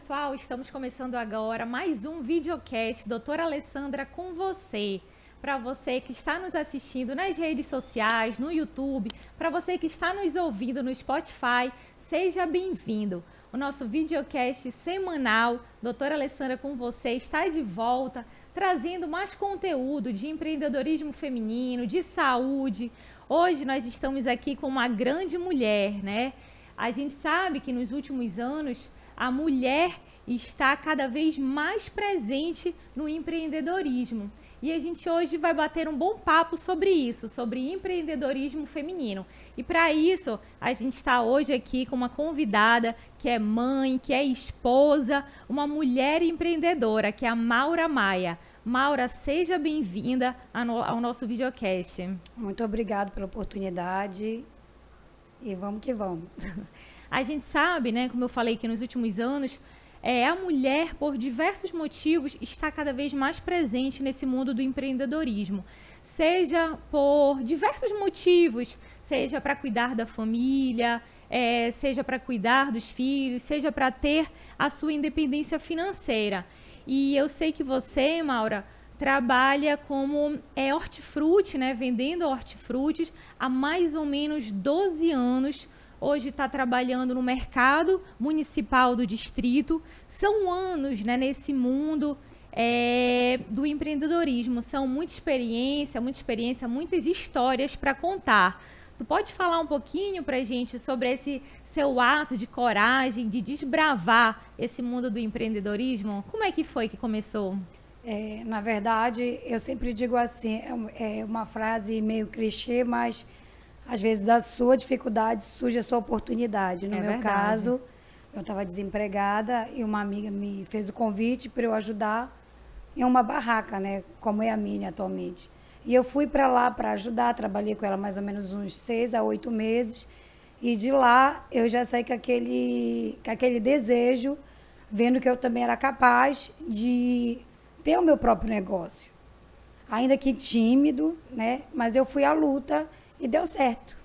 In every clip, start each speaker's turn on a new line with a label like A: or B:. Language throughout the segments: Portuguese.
A: pessoal, estamos começando agora mais um videocast Doutora Alessandra com você. Para você que está nos assistindo nas redes sociais, no YouTube, para você que está nos ouvindo no Spotify, seja bem-vindo. O nosso videocast semanal, Doutora Alessandra com você, está de volta, trazendo mais conteúdo de empreendedorismo feminino, de saúde. Hoje nós estamos aqui com uma grande mulher, né? A gente sabe que nos últimos anos a mulher está cada vez mais presente no empreendedorismo. E a gente hoje vai bater um bom papo sobre isso, sobre empreendedorismo feminino. E para isso, a gente está hoje aqui com uma convidada que é mãe, que é esposa, uma mulher empreendedora, que é a Maura Maia. Maura, seja bem-vinda ao nosso videocast.
B: Muito obrigada pela oportunidade e vamos que vamos.
A: A gente sabe, né, como eu falei que nos últimos anos, é, a mulher, por diversos motivos, está cada vez mais presente nesse mundo do empreendedorismo. Seja por diversos motivos, seja para cuidar da família, é, seja para cuidar dos filhos, seja para ter a sua independência financeira. E eu sei que você, Maura, trabalha como é hortifruti, né, vendendo hortifrutis há mais ou menos 12 anos hoje está trabalhando no mercado municipal do distrito. São anos né, nesse mundo é, do empreendedorismo. São muita experiência, muita experiência, muitas histórias para contar. Tu pode falar um pouquinho para gente sobre esse seu ato de coragem, de desbravar esse mundo do empreendedorismo? Como é que foi que começou?
B: É, na verdade, eu sempre digo assim, é, é uma frase meio clichê, mas às vezes da sua dificuldade surge a sua oportunidade. No é meu verdade. caso, eu estava desempregada e uma amiga me fez o convite para eu ajudar em uma barraca, né, como é a minha atualmente. E eu fui para lá para ajudar, trabalhei com ela mais ou menos uns seis a oito meses. E de lá eu já saí com aquele, com aquele desejo, vendo que eu também era capaz de ter o meu próprio negócio. Ainda que tímido, né? Mas eu fui à luta e deu certo.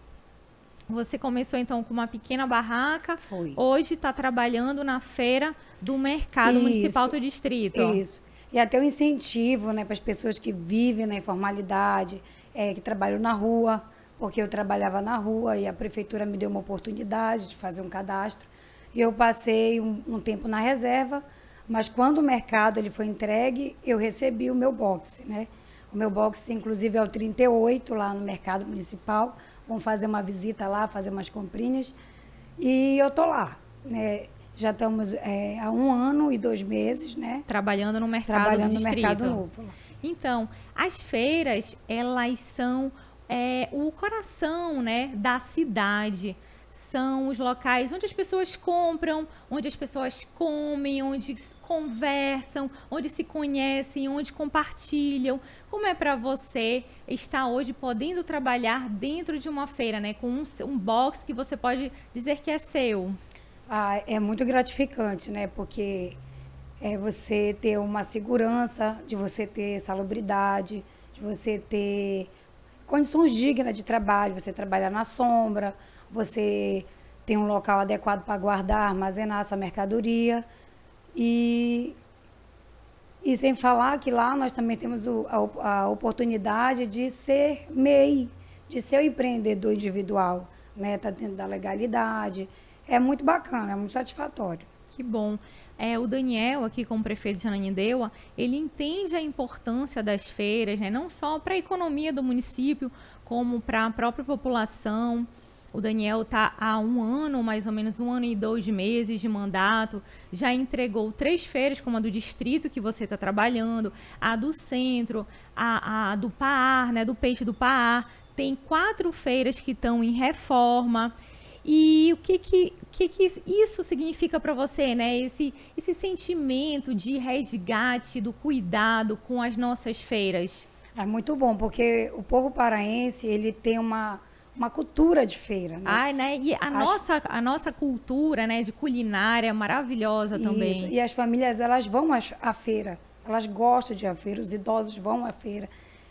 A: Você começou então com uma pequena barraca.
B: Foi.
A: Hoje está trabalhando na feira do mercado Isso. municipal do distrito.
B: Isso. E até o um incentivo né, para as pessoas que vivem na informalidade, é, que trabalham na rua, porque eu trabalhava na rua e a prefeitura me deu uma oportunidade de fazer um cadastro. E eu passei um, um tempo na reserva, mas quando o mercado ele foi entregue, eu recebi o meu boxe, né? O meu box, inclusive, é o 38, lá no Mercado Municipal. Vamos fazer uma visita lá, fazer umas comprinhas. E eu tô lá. Né? Já estamos é, há um ano e dois meses, né?
A: Trabalhando no mercado
B: Trabalhando
A: no
B: mercado novo.
A: Então, as feiras, elas são é, o coração né, da cidade são os locais onde as pessoas compram, onde as pessoas comem, onde conversam, onde se conhecem, onde compartilham. Como é para você estar hoje podendo trabalhar dentro de uma feira, né, com um, um box que você pode dizer que é seu?
B: Ah, é muito gratificante, né? Porque é você ter uma segurança, de você ter salubridade, de você ter condições dignas de trabalho, você trabalhar na sombra, você tem um local adequado para guardar, armazenar sua mercadoria. E, e sem falar que lá nós também temos o, a, a, oportunidade de ser MEI, de ser um empreendedor individual, né? Está dentro da legalidade. É muito bacana, é muito satisfatório.
A: Que bom. É, o Daniel, aqui como prefeito de Ananindeua, ele entende a importância das feiras, né? não só para a economia do município, como para a própria população. O Daniel está há um ano, mais ou menos um ano e dois meses de mandato, já entregou três feiras, como a do distrito que você está trabalhando, a do centro, a, a do PAR, né, do peixe do PAR. Tem quatro feiras que estão em reforma. E o que que, que, que isso significa para você, né? Esse, esse sentimento de resgate, do cuidado com as nossas feiras?
B: É muito bom, porque o povo paraense, ele tem uma uma cultura de feira. Né?
A: Ai, né? E a, as... nossa, a nossa cultura né, de culinária é maravilhosa também. Isso.
B: E as famílias, elas vão à feira. Elas gostam de ir à feira, os idosos vão à feira.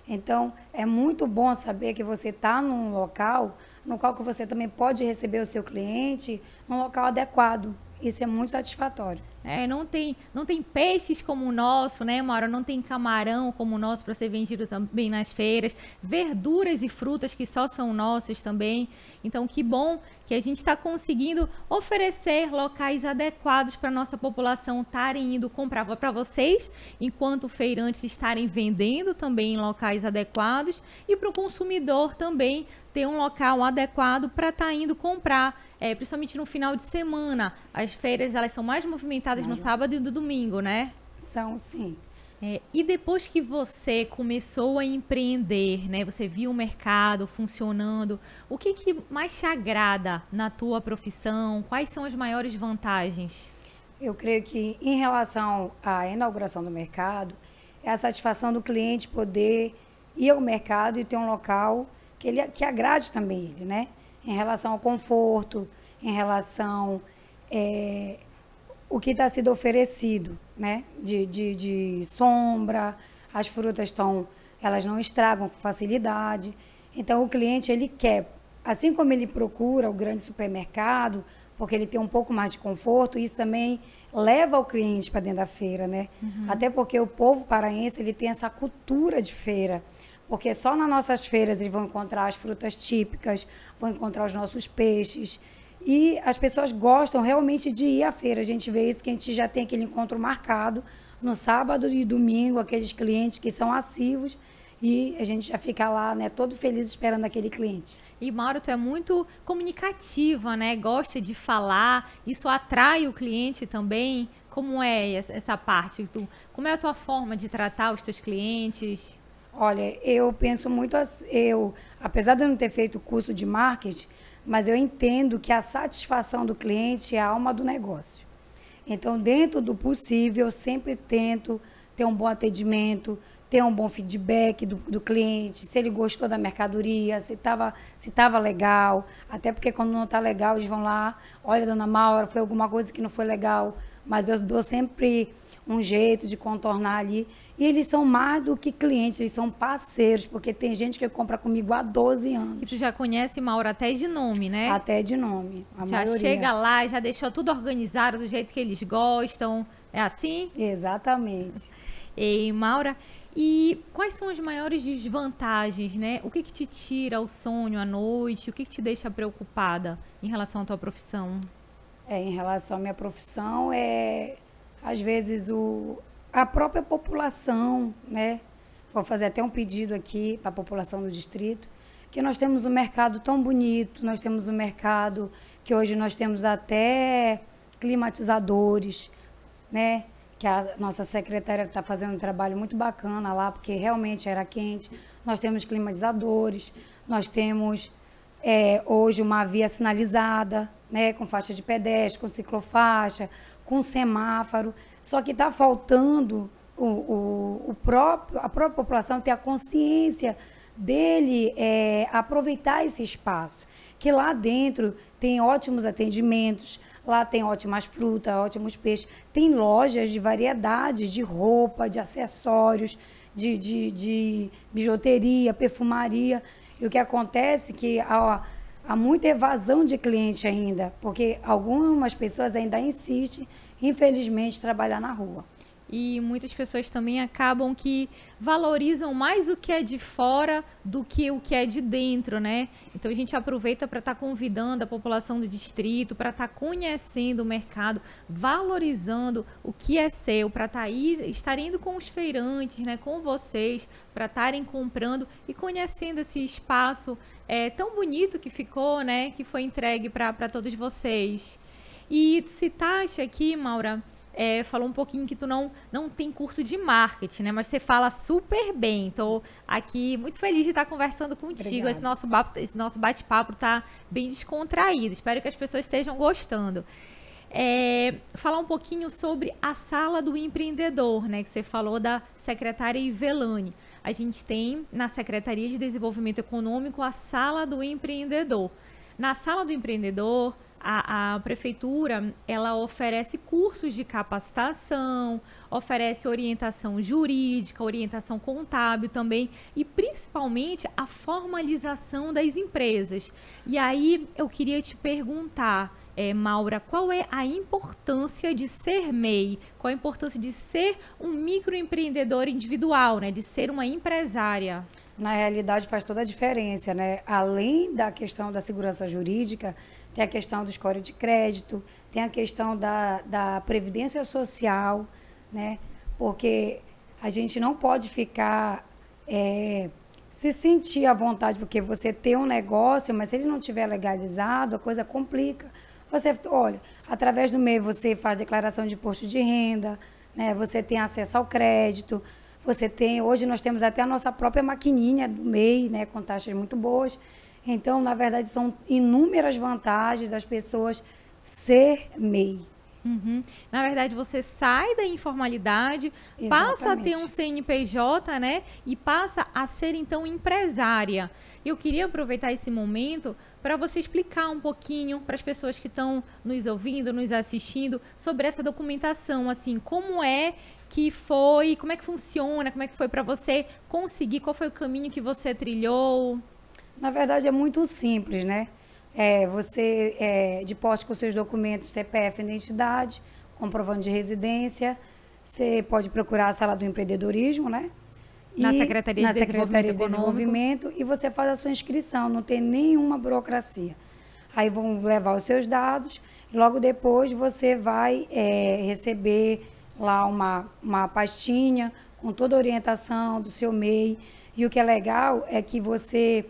B: Então, é muito bom saber que você está num local no qual que você também pode receber o seu cliente num local adequado. Isso é muito satisfatório.
A: É, não tem não tem peixes como o nosso, né, Maura? Não tem camarão como o nosso para ser vendido também nas feiras. Verduras e frutas que só são nossas também. Então, que bom que a gente está conseguindo oferecer locais adequados para nossa população estarem indo comprar para vocês, enquanto feirantes estarem vendendo também em locais adequados e para o consumidor também ter um local adequado para estar tá indo comprar é, principalmente no final de semana. As feiras elas são mais movimentadas no sábado e no domingo, né?
B: São, sim.
A: É, e depois que você começou a empreender, né? Você viu o mercado funcionando, o que, que mais te agrada na tua profissão? Quais são as maiores vantagens?
B: Eu creio que em relação à inauguração do mercado, é a satisfação do cliente poder ir ao mercado e ter um local que, ele, que agrade também ele, né? em relação ao conforto, em relação é, o que está sendo oferecido, né? De, de, de sombra, as frutas estão, elas não estragam com facilidade. Então o cliente ele quer, assim como ele procura o grande supermercado, porque ele tem um pouco mais de conforto, isso também leva o cliente para dentro da feira, né? Uhum. Até porque o povo paraense ele tem essa cultura de feira porque só nas nossas feiras eles vão encontrar as frutas típicas, vão encontrar os nossos peixes. E as pessoas gostam realmente de ir à feira. A gente vê isso que a gente já tem aquele encontro marcado no sábado e domingo, aqueles clientes que são assíduos e a gente já fica lá, né, todo feliz esperando aquele cliente.
A: E Mauro, tu é muito comunicativa, né? Gosta de falar, isso atrai o cliente também. Como é essa parte? Como é a tua forma de tratar os teus clientes?
B: Olha, eu penso muito, eu, apesar de eu não ter feito curso de marketing, mas eu entendo que a satisfação do cliente é a alma do negócio. Então, dentro do possível, eu sempre tento ter um bom atendimento, ter um bom feedback do, do cliente, se ele gostou da mercadoria, se estava se tava legal. Até porque quando não está legal, eles vão lá, olha, dona Maura, foi alguma coisa que não foi legal. Mas eu dou sempre um jeito de contornar ali. E eles são mais do que clientes, eles são parceiros, porque tem gente que compra comigo há 12 anos.
A: E tu já conhece Mauro até de nome, né?
B: Até de nome.
A: já maioria. chega lá, já deixou tudo organizado do jeito que eles gostam. É assim?
B: Exatamente.
A: Ei, Maura, e quais são as maiores desvantagens, né? O que, que te tira o sonho à noite? O que, que te deixa preocupada em relação à tua profissão?
B: É, em relação à minha profissão, é às vezes o, a própria população, né? Vou fazer até um pedido aqui para a população do distrito, que nós temos um mercado tão bonito, nós temos um mercado que hoje nós temos até climatizadores, né? Que a nossa secretária está fazendo um trabalho muito bacana lá, porque realmente era quente. Nós temos climatizadores, nós temos é, hoje uma via sinalizada, né? Com faixa de pedestre, com ciclofaixa, com semáforo. Só que está faltando o, o, o, próprio, a própria população ter a consciência dele é, aproveitar esse espaço. Que lá dentro tem ótimos atendimentos, lá tem ótimas frutas, ótimos peixes, tem lojas de variedades de roupa, de acessórios, de, de, de bijuteria, perfumaria. E o que acontece é que há, há muita evasão de cliente ainda, porque algumas pessoas ainda insistem infelizmente, trabalhar na rua.
A: E muitas pessoas também acabam que valorizam mais o que é de fora do que o que é de dentro, né? Então a gente aproveita para estar tá convidando a população do distrito, para estar tá conhecendo o mercado, valorizando o que é seu, para tá estar indo com os feirantes, né, com vocês, para estarem comprando e conhecendo esse espaço é, tão bonito que ficou, né, que foi entregue para todos vocês. E citaste aqui, Maura, é, falou um pouquinho que tu não, não tem curso de marketing, né? Mas você fala super bem. Estou aqui muito feliz de estar conversando contigo. Esse nosso, esse nosso bate-papo está bem descontraído. Espero que as pessoas estejam gostando. É, falar um pouquinho sobre a sala do empreendedor, né? Que você falou da secretária Ivelane. A gente tem na Secretaria de Desenvolvimento Econômico a sala do empreendedor. Na sala do empreendedor, a, a, prefeitura ela oferece cursos de capacitação, oferece orientação jurídica, orientação contábil também e principalmente a formalização das empresas. E aí eu queria te perguntar, é, Maura, qual é a importância de ser MEI? Qual a importância de ser um microempreendedor individual, né? De ser uma empresária?
B: Na realidade faz toda a diferença, né? Além da questão da segurança jurídica, tem a questão do score de crédito, tem a questão da, da previdência social, né? Porque a gente não pode ficar é, se sentir à vontade, porque você tem um negócio, mas se ele não tiver legalizado, a coisa complica. Você, olha, através do meio você faz declaração de imposto de renda, né? Você tem acesso ao crédito, você tem, hoje nós temos até a nossa própria maquininha do MEI, né, com taxas muito boas. Então, na verdade, são inúmeras vantagens das pessoas ser MEI.
A: Uhum. Na verdade, você sai da informalidade, Exatamente. passa a ter um CNPJ, né? E passa a ser, então, empresária. Eu queria aproveitar esse momento para você explicar um pouquinho para as pessoas que estão nos ouvindo, nos assistindo, sobre essa documentação, assim, como é que foi, como é que funciona, como é que foi para você conseguir, qual foi o caminho que você trilhou?
B: Na verdade, é muito simples, né? É, você, é, de poste com seus documentos, CPF, identidade, comprovando de residência, você pode procurar a sala do empreendedorismo, né?
A: E na Secretaria,
B: na
A: de,
B: Secretaria
A: de
B: Desenvolvimento e você faz a sua inscrição, não tem nenhuma burocracia. Aí vão levar os seus dados, logo depois você vai é, receber lá uma, uma pastinha com toda a orientação do seu MEI. E o que é legal é que você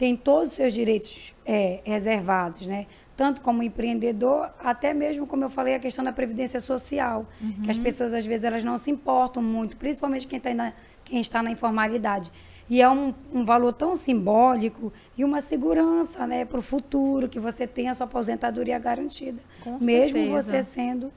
B: tem todos os seus direitos é, reservados, né? Tanto como empreendedor, até mesmo, como eu falei, a questão da previdência social, uhum. que as pessoas, às vezes, elas não se importam muito, principalmente quem, tá na, quem está na informalidade. E é um, um, valor tão simbólico e uma segurança né, para o futuro, que você tenha a sua aposentadoria garantida. Com mesmo certeza. você sendo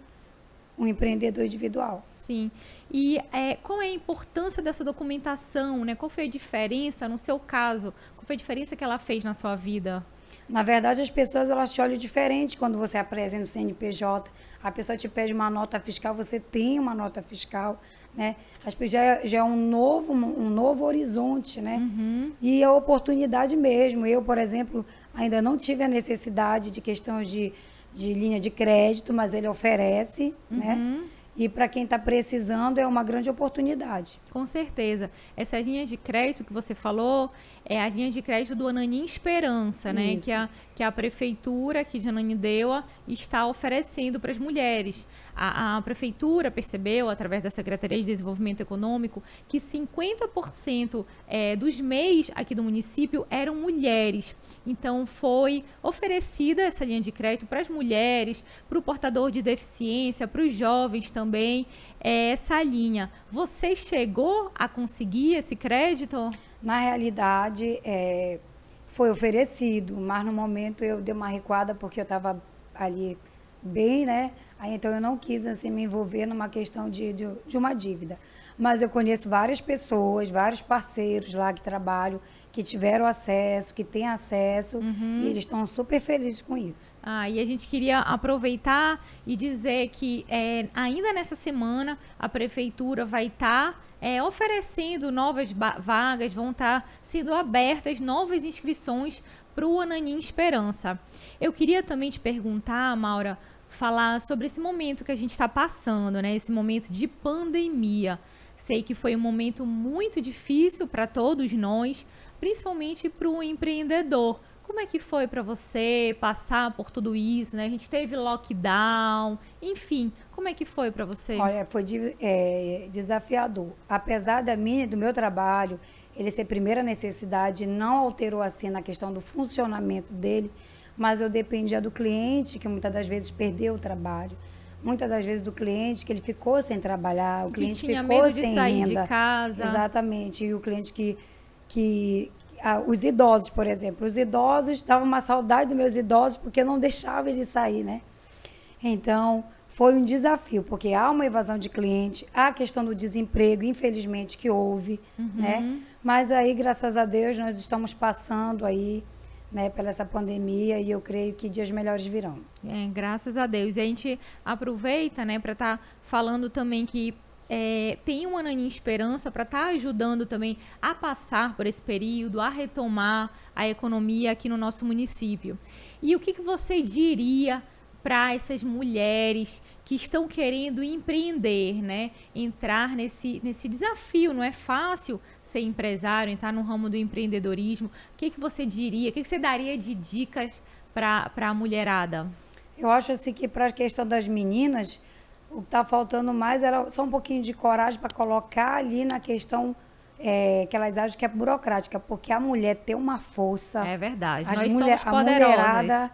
B: um empreendedor individual.
A: Sim. E é, qual é a importância dessa documentação? Né? Qual foi a diferença, no seu caso, qual foi a diferença que ela fez na sua vida?
B: Na verdade, as pessoas elas te olham diferente quando você apresenta o CNPJ. A pessoa te pede uma nota fiscal, você tem uma nota fiscal, né? As, já, é, já é um novo, um novo horizonte, né? Uhum. E a oportunidade mesmo. Eu, por exemplo, ainda não tive a necessidade de questões de de linha de crédito, mas ele oferece, né? uhum. né? E para quem está precisando é uma grande oportunidade.
A: Com certeza. Essas linhas de crédito que você falou é a linha de crédito do Ananin Esperança, né? Que a, que a prefeitura aqui de Ananindeua está oferecendo para as mulheres. A, a, prefeitura percebeu, através da Secretaria de Desenvolvimento Econômico, que 50% é, dos MEIs aqui do município eram mulheres. Então, foi oferecida essa linha de crédito para as mulheres, para o portador de deficiência, para os jovens também, é, essa linha. Você chegou a conseguir esse crédito?
B: Na realidade, é, foi oferecido, mas no momento eu dei uma recuada porque eu estava ali bem, né? Aí, então eu não quis assim me envolver numa questão de, de, de, uma dívida. Mas eu conheço várias pessoas, vários parceiros lá que trabalham, que tiveram acesso, que têm acesso, uhum. e eles estão super felizes com isso.
A: Ah, e a gente queria aproveitar e dizer que é, ainda nessa semana a prefeitura vai estar. Tá é, oferecendo novas vagas, vão estar tá sendo abertas novas inscrições para o Ananim Esperança. Eu queria também te perguntar, Maura, falar sobre esse momento que a gente está passando, né? Esse momento de pandemia. Sei que foi um momento muito difícil para todos nós, principalmente para o empreendedor. Como é que foi para você passar por tudo isso, né? A gente teve lockdown, enfim, como é que foi para você?
B: Olha, foi de, é, desafiador. Apesar da minha, do meu trabalho, ele ser primeira necessidade, não alterou assim na questão do funcionamento dele, mas eu dependia do cliente, que muitas das vezes perdeu o trabalho. Muitas das vezes do cliente que ele ficou sem trabalhar, o
A: que
B: cliente
A: tinha
B: ficou
A: medo
B: sem
A: de sair
B: renda.
A: de casa.
B: Exatamente. E o cliente que, que ah, os idosos, por exemplo. Os idosos davam uma saudade dos meus idosos porque não deixava de sair, né? Então, foi um desafio, porque há uma evasão de cliente, há a questão do desemprego, infelizmente, que houve, uhum. né? Mas aí, graças a Deus, nós estamos passando aí né, pela essa pandemia e eu creio que dias melhores virão.
A: É, graças a Deus. E a gente aproveita, né, para estar tá falando também que é, tem uma naninha esperança para estar tá ajudando também a passar por esse período, a retomar a economia aqui no nosso município. E o que, que você diria para essas mulheres que estão querendo empreender, né? Entrar nesse, nesse desafio, não é fácil ser empresário, entrar no ramo do empreendedorismo. O que, que você diria, o que, que você daria de dicas para a mulherada?
B: Eu acho assim que para a questão das meninas, o que está faltando mais era só um pouquinho de coragem para colocar ali na questão é, que elas acham que é burocrática, porque a mulher tem uma força.
A: É verdade.
B: As
A: Nós
B: mulher,
A: somos poderosas. A mulherada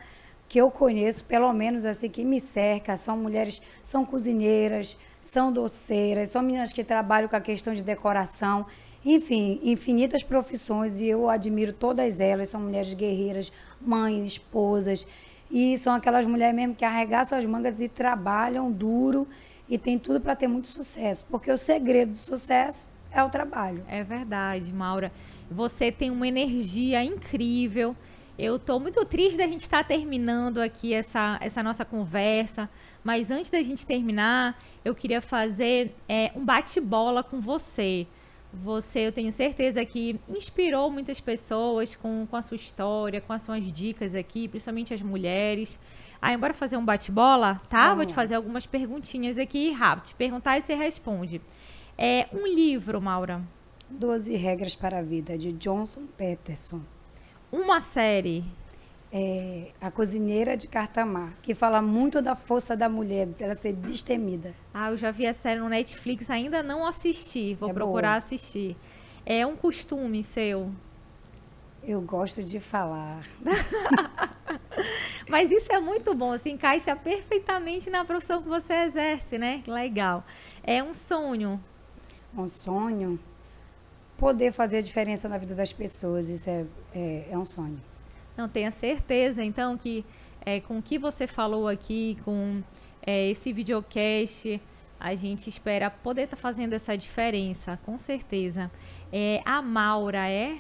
B: que eu conheço, pelo menos assim, que me cerca, são mulheres, são cozinheiras, são doceiras, são meninas que trabalham com a questão de decoração, enfim, infinitas profissões e eu admiro todas elas, são mulheres guerreiras, mães, esposas. E são aquelas mulheres mesmo que arregaçam as mangas e trabalham duro e tem tudo para ter muito sucesso. Porque o segredo do sucesso é o trabalho.
A: É verdade, Maura. Você tem uma energia incrível. Eu estou muito triste da gente estar tá terminando aqui essa, essa nossa conversa. Mas antes da gente terminar, eu queria fazer é, um bate-bola com você. Você, eu tenho certeza que inspirou muitas pessoas com, com a sua história, com as suas dicas aqui, principalmente as mulheres. Aí, bora fazer um bate-bola, tá? Vou te fazer algumas perguntinhas aqui rápido. Te perguntar e você responde. É um livro, Maura.
B: Doze Regras para a Vida, de Johnson Peterson.
A: Uma série
B: é, A Cozinheira de Cartamar, que fala muito da força da mulher, ela ser destemida.
A: Ah, eu já vi a série no Netflix, ainda não assisti, vou é procurar boa. assistir. É um costume seu?
B: Eu gosto de falar.
A: Mas isso é muito bom, se encaixa perfeitamente na profissão que você exerce, né? Legal. É um sonho.
B: Um sonho? Poder fazer a diferença na vida das pessoas, isso é, é, é um sonho.
A: Não, tenha certeza, então, que é, com o que você falou aqui, com é, esse videocast, a gente espera poder estar tá fazendo essa diferença, com certeza. É, a Maura é?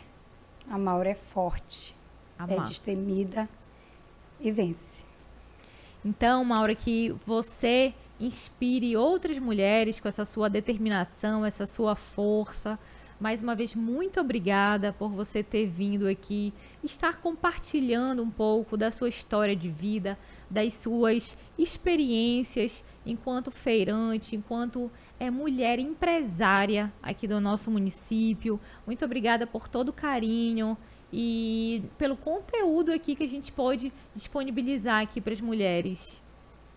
B: A Maura é forte, a é destemida e vence.
A: Então, Maura, que você inspire outras mulheres com essa sua determinação, essa sua força, mais uma vez, muito obrigada por você ter vindo aqui, estar compartilhando um pouco da sua história de vida, das suas experiências enquanto feirante, enquanto é mulher empresária aqui do nosso município. Muito obrigada por todo o carinho e pelo conteúdo aqui que a gente pode disponibilizar aqui para as mulheres.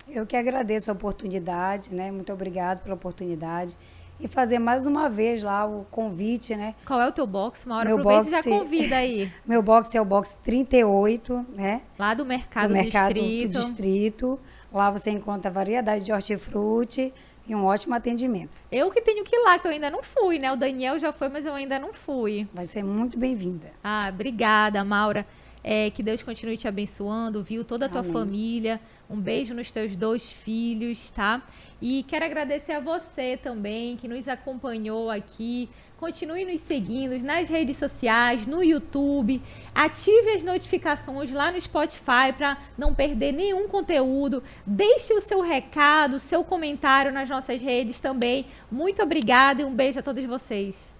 B: Eu que agradeço a oportunidade, né? Muito obrigada pela oportunidade e fazer mais uma vez lá o convite, né?
A: Qual é o teu box? Uma hora meu aproveita boxe, e já convida aí.
B: meu box é o box 38, né?
A: Lá do Mercado,
B: do mercado
A: Distrito.
B: Do distrito. Lá você encontra variedade de hortifruti e um ótimo atendimento.
A: Eu que tenho que ir lá, que eu ainda não fui, né? O Daniel já foi, mas eu ainda não fui.
B: Vai ser muito bem-vinda.
A: Ah, obrigada, Maura. É, que Deus continue te abençoando, viu? Toda a tua Amém. família. Um beijo nos teus dois filhos, tá? E quero agradecer a você também que nos acompanhou aqui. Continue nos seguindo nas redes sociais, no YouTube. Ative as notificações lá no Spotify para não perder nenhum conteúdo. Deixe o seu recado, o seu comentário nas nossas redes também. Muito obrigada e um beijo a todos vocês.